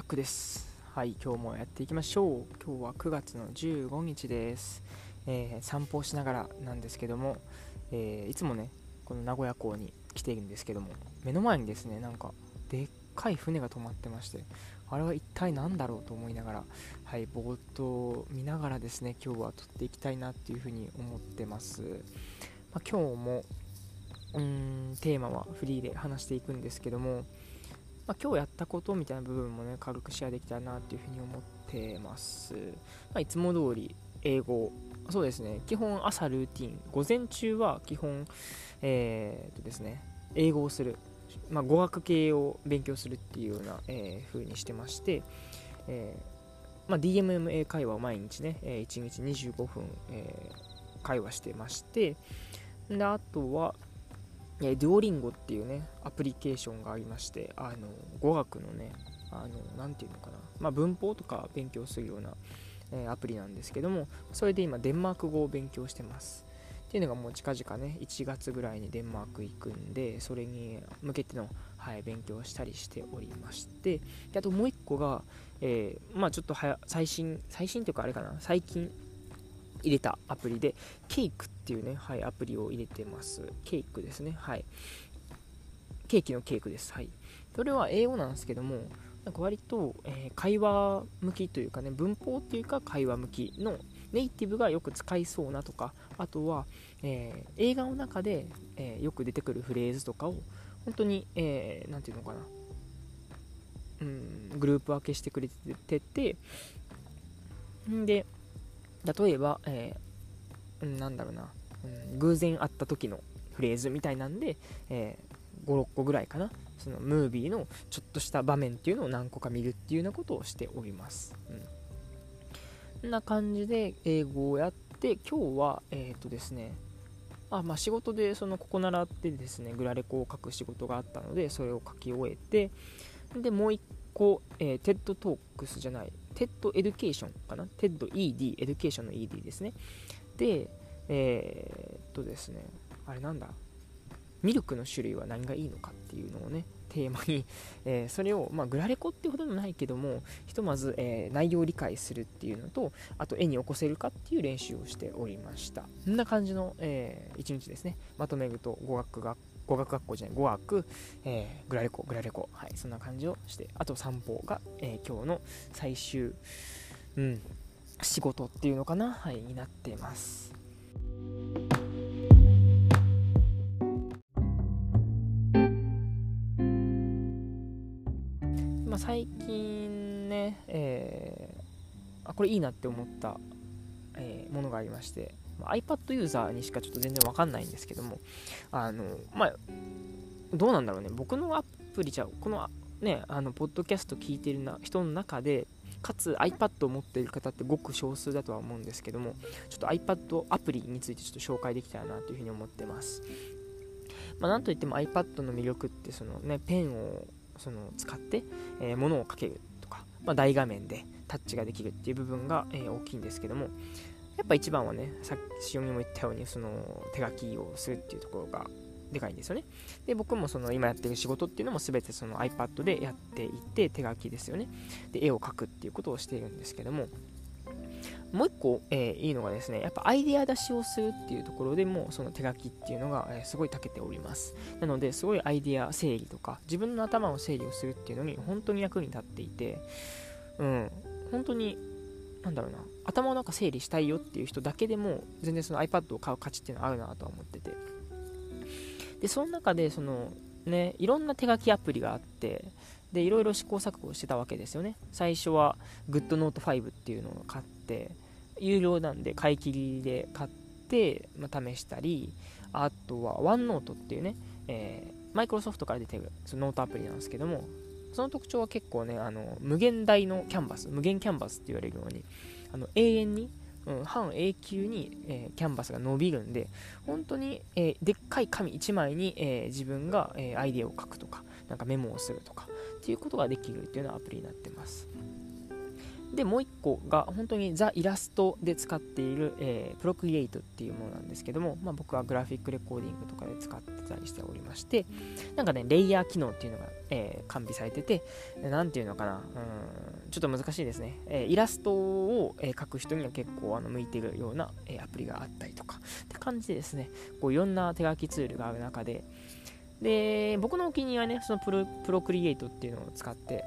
ックです。はい今日もやっていきましょう。今日は9月の15日です、えー、散歩をしながらなんですけども、えー、いつもねこの名古屋港に来ているんですけども目の前にですねなんかでっかい船が止まってましてあれは一体何だろうと思いながらはいぼーっと見ながらですね今日は撮っていきたいなっていうふうに思ってます、まあ、今日もうーんテーマはフリーで話していくんですけどもまあ、今日やったことみたいな部分もね軽くシェアできたらなっていうふうに思ってます、まあ、いつも通り英語そうですね。基本朝ルーティン。午前中は基本えー、っとですね英語をする、まあ、語学系を勉強するっていうような、えー、風にしてまして、えーまあ、DMMA 会話を毎日ね、え、1日25分、えー、会話してまして。であとは、えデュオリンゴっていうね、アプリケーションがありまして、あの、語学のね、あの、なんていうのかな、まあ、文法とか勉強するような、えー、アプリなんですけども、それで今、デンマーク語を勉強してます。っていうのがもう近々ね、1月ぐらいにデンマーク行くんで、それに向けての、はい、勉強したりしておりまして、であともう1個が、えー、まあちょっとはや最新、最新というかあれかな、最近入れたアプリで、ケイクっていうね、はい、アプリを入れてます。ケイクですね。はい。ケーキのケークです。はい。それは英語なんですけども、なんか割と、えー、会話向きというかね、文法っていうか会話向きのネイティブがよく使いそうなとか、あとは、えー、映画の中で、えー、よく出てくるフレーズとかを、本当に、えー、ていうのかな、うん、グループ分けしてくれてて、んで、例えば、えー、なんだろうな、うん、偶然会った時のフレーズみたいなんで、えー、5、6個ぐらいかな、そのムービーのちょっとした場面っていうのを何個か見るっていうようなことをしております。うん。こんな感じで英語をやって、今日は、えっ、ー、とですね、あまあ、仕事でそのここ習ってですね、グラレコを書く仕事があったので、それを書き終えて、で、もう1個、えー、 TED Talks じゃない、 TED Education かな？ TED ED、education の ED ですね。で、えー、っとですね、あれなんだ、ミルクの種類は何がいいのかっていうのをね、テーマに、えー、それを、まあ、グラレコってほどでもないけども、ひとまず、えー、内容を理解するっていうのと、あと絵に起こせるかっていう練習をしておりました。こんな感じの、えー、一日ですね。まとめると語学学語学学校じゃない、語学、えー、グラレコ、グラレコ、はい、そんな感じをして、あと散歩が、えー、今日の最終、うん、仕事っていうのかな、はい、になっています。まあ、最近ね、えー、あこれいいなって思った、えー、ものがありまして、iPad ユーザーにしかちょっと全然わかんないんですけども、あの、まあ、どうなんだろうね、僕のアプリじゃ、このね、あの、ポッドキャスト聞いてるな人の中で、かつ iPad を持っている方ってごく少数だとは思うんですけども、ちょっと iPad アプリについてちょっと紹介できたらなというふうに思ってます。まあ、なんといっても iPad の魅力って、そのね、ペンをその使って、えー、物を書けるとか、まあ、大画面でタッチができるっていう部分が、えー、大きいんですけども、やっぱ一番はね、さっきにも言ったように、その手書きをするっていうところがでかいんですよね。で、僕もその今やってる仕事っていうのも全てその iPad でやっていて、手書きですよね。で、絵を描くっていうことをしているんですけども、もう一個、えー、いいのがですね、やっぱアイデア出しをするっていうところでも、その手書きっていうのが、えー、すごい長けております。なので、すごいアイデア整理とか、自分の頭を整理をするっていうのに本当に役に立っていて、うん、本当になんだろうな、頭の中整理したいよっていう人だけでも、全然その iPad を買う価値っていうのはあるなとは思ってて。で、その中で、その、ね、いろんな手書きアプリがあって、で、いろいろ試行錯誤してたわけですよね。最初は GoodNote5 っていうのを買って、有料なんで買い切りで買って、まあ、試したり、あとは OneNote っていうね、えー、マイクロソフトから出てるそのノートアプリなんですけども、その特徴は結構ね、あの無限大のキャンバス、無限キャンバスって言われるように、あの永遠に、うん、半永久に、えー、キャンバスが伸びるんで、本当に、えー、でっかい紙1枚に、えー、自分が、えアイデアを書くとか、なんかメモをするとか、っていうことができるっていうようなアプリになってます。でもう1個が本当にザ・イラストで使っている、えー、プロクリエイトっていうものなんですけども、まあ、僕はグラフィックレコーディングとかで使ってたりしておりましてなんかねレイヤー機能っていうのが、えー、完備されてて何ていうのかなうんちょっと難しいですね、えー、イラストを、え描く人には結構あの向いてるような、えアプリがあったりとかって感じでですね。こういろんな手書きツールがある中で。で僕のお気に入りはねそのプロプロクリエイトっていうのを使って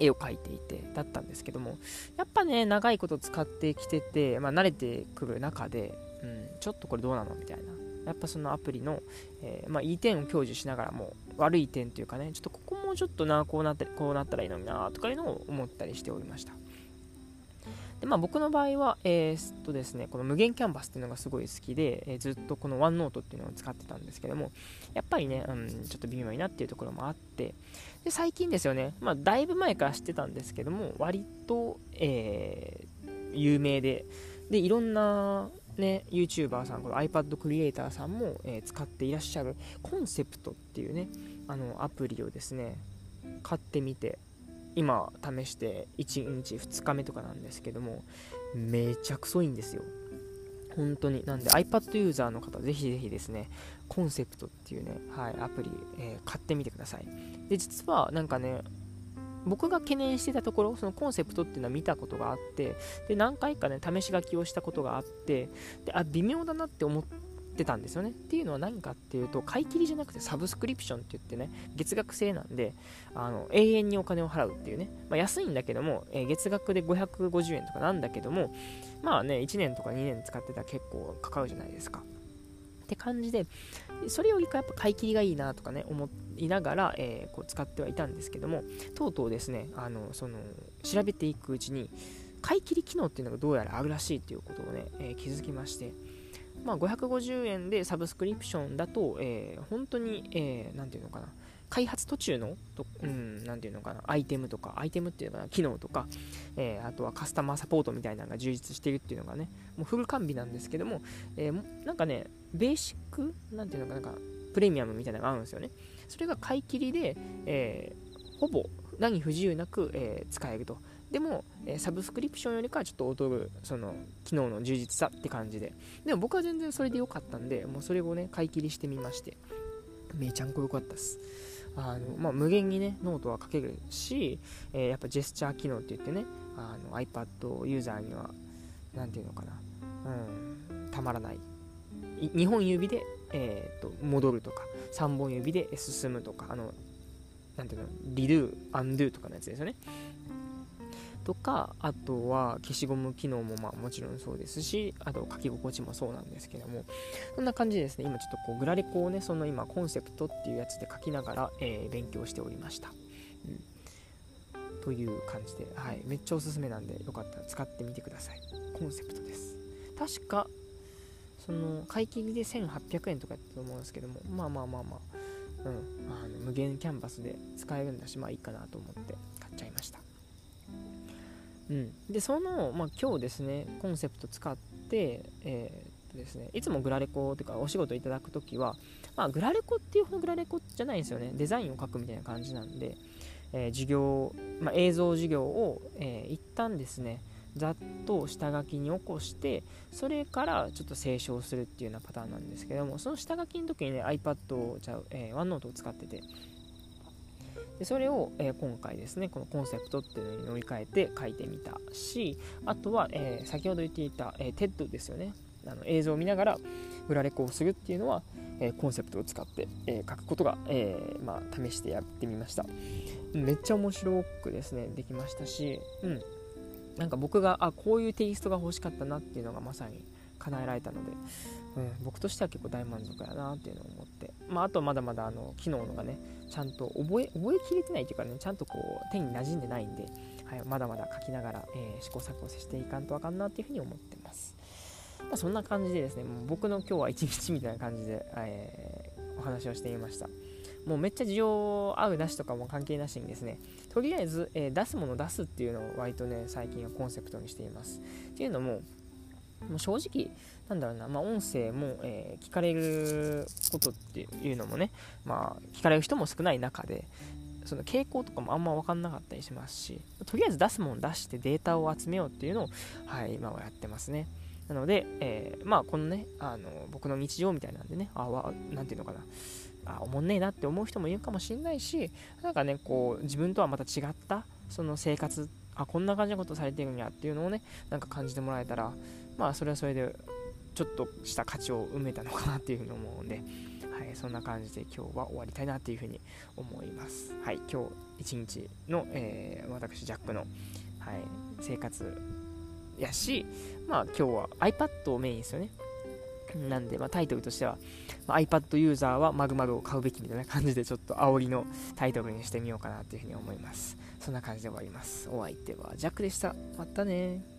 絵を描いていてだったんですけどもやっぱね長いこと使ってきてて、まあ、慣れてくる中で、うん、ちょっとこれどうなのみたいな。やっぱそのアプリの、えー、まあ、いい点を享受しながらも悪い点というかねちょっとここもちょっとなこうなってこうなったらいいのになとかいうのを思ったりしておりました。まあ、僕の場合は、えー、っとですね、この無限キャンバスっていうのがすごい好きで、えー、ずっとこのワンノートっていうのを使ってたんですけども、やっぱりね、うん、ちょっと微妙いなっていうところもあって、で最近ですよね、まあ、だいぶ前から知ってたんですけども、割と、えー、有名で、で、いろんな、ね、YouTuber さん、この iPad クリエイターさんも、え、使っていらっしゃるコンセプトっていうね、あのアプリをですね、買ってみて、今試して1日2日目とかなんですけどもめちゃくそいいんですよ。本当に。なんで iPad ユーザーの方ぜひぜひですねコンセプトっていうね、はい、アプリ、えー、買ってみてください。で実はなんかね僕が懸念してたところそのコンセプトっていうのは見たことがあってで何回かね試し書きをしたことがあってであ微妙だなって思ってってたんですよね。っていうのは何かっていうと、買い切りじゃなくてサブスクリプションって言ってね、月額制なんで、あの永遠にお金を払うっていうね、まあ、安いんだけども、えー、月額で550円とかなんだけども、まあね、1年とか2年使ってたら結構かかるじゃないですか。って感じで、それよりかやっぱ買い切りがいいなとかね、思いながら、えー、こう使ってはいたんですけども、とうとうですね、あのその調べていくうちに、買い切り機能っていうのがどうやらあるらしいということをね、えー、気づきまして、まあ、550円でサブスクリプションだと、えー、本当に、えー、ていうのかな、開発途中の、とうん、なていうのかな、アイテムとか、アイテムっていうのかな、機能とか、えー、あとはカスタマーサポートみたいなのが充実しているっていうのがね、もうフル完備なんですけども、えー、なんかね、ベーシック、なんていうのかな、んかプレミアムみたいなのがあるんですよね。それが買い切りで、えー、ほぼ何不自由なく、え、使えると。でも、えサブスクリプションよりかはちょっと劣るその機能の充実さって感じで。でも僕は全然それで良かったんでもうそれをね買い切りしてみまして。めちゃんこ良かったっす。あの、まあ、無限にねノートは書けるし、えー、やっぱジェスチャー機能って言ってねあの iPad ユーザーには何て言うのかな。うんたまらない。2本指で、えーと、と戻るとか3本指で進むとかあのなんていうのリドゥアンドゥとかのやつですよね。とかあとは消しゴム機能もまあもちろんそうですしあと書き心地もそうなんですけどもそんな感じですね。今ちょっとこうグラレコをねその今コンセプトっていうやつで書きながら、えー、勉強しておりました、うん、という感じで、はい、めっちゃおすすめなんでよかったら使ってみてください。コンセプトです。確かその買い切りで1800円とかやったと思うんですけどもまあまあまあまあうん、あの無限キャンバスで使えるんだしまあいいかなと思って買っちゃいました。うん、でその、まあ、今日ですねコンセプト使って、えー、ですね、いつもグラレコというかお仕事いただくときは、まあ、グラレコっていうほどグラレコじゃないんですよね。デザインを書くみたいな感じなんで、えー、授業、まあ、映像授業を、えー、一旦ですねざっと下書きに起こしてそれからちょっと清書するっていうようなパターンなんですけどもその下書きの時にね iPad をじゃあ、えー、OneNote を使っててでそれを、えー、今回ですねこのコンセプトっていうのに乗り換えて書いてみたしあとは、えー、先ほど言っていた、えー、TED ですよね。あの映像を見ながらグラレコをするっていうのは、えコンセプトを使って、え書くことが、えまあ、試してやってみました。めっちゃ面白くですねできましたしうん。なんか僕があこういうテイストが欲しかったなっていうのがまさに叶えられたので、うん、僕としては結構大満足やなっていうのを思って、まあ、あとまだまだあの機能がねちゃんと覚え覚えきれてないというかねちゃんとこう手に馴染んでないんで、はい、まだまだ書きながら、えー、試行錯誤していかんとあかんなっていうふうに思ってます、まあ、そんな感じでですねもう僕の今日は一日みたいな感じで、えー、お話をしてみましたもうめっちゃ需要合うなしとかも関係なしにですね、とりあえず、えー、出すもの出すっていうのを割とね、最近はコンセプトにしています。っていうのも、もう正直、なんだろうな、まあ、音声も、えー、聞かれることっていうのもね、まあ、聞かれる人も少ない中で、その傾向とかもあんま分かんなかったりしますしとりあえず出すもん出してデータを集めようっていうのを、はい、今はやってますね。なので、えー、まあこのねあの僕の日常みたいなんでねあわなんていうのかな。あおもんねえなって思う人もいるかもしれないしなんかねこう自分とはまた違ったその生活あこんな感じのことされてるんやっていうのをねなんか感じてもらえたらまあそれはそれでちょっとした価値を埋めたのかなっていうふうに思うんで、はい、そんな感じで今日は終わりたいなっていうふうに思います。はい、今日一日の、えー、私、ジャックの、はい、生活やし、まあ今日は iPad をメインですよね。なんで、まあ、タイトルとしては、まあ、iPad ユーザーはマグマグを買うべきみたいな感じでちょっと煽りのタイトルにしてみようかなというふうに思います。そんな感じで終わります。お相手はジャックでした。またね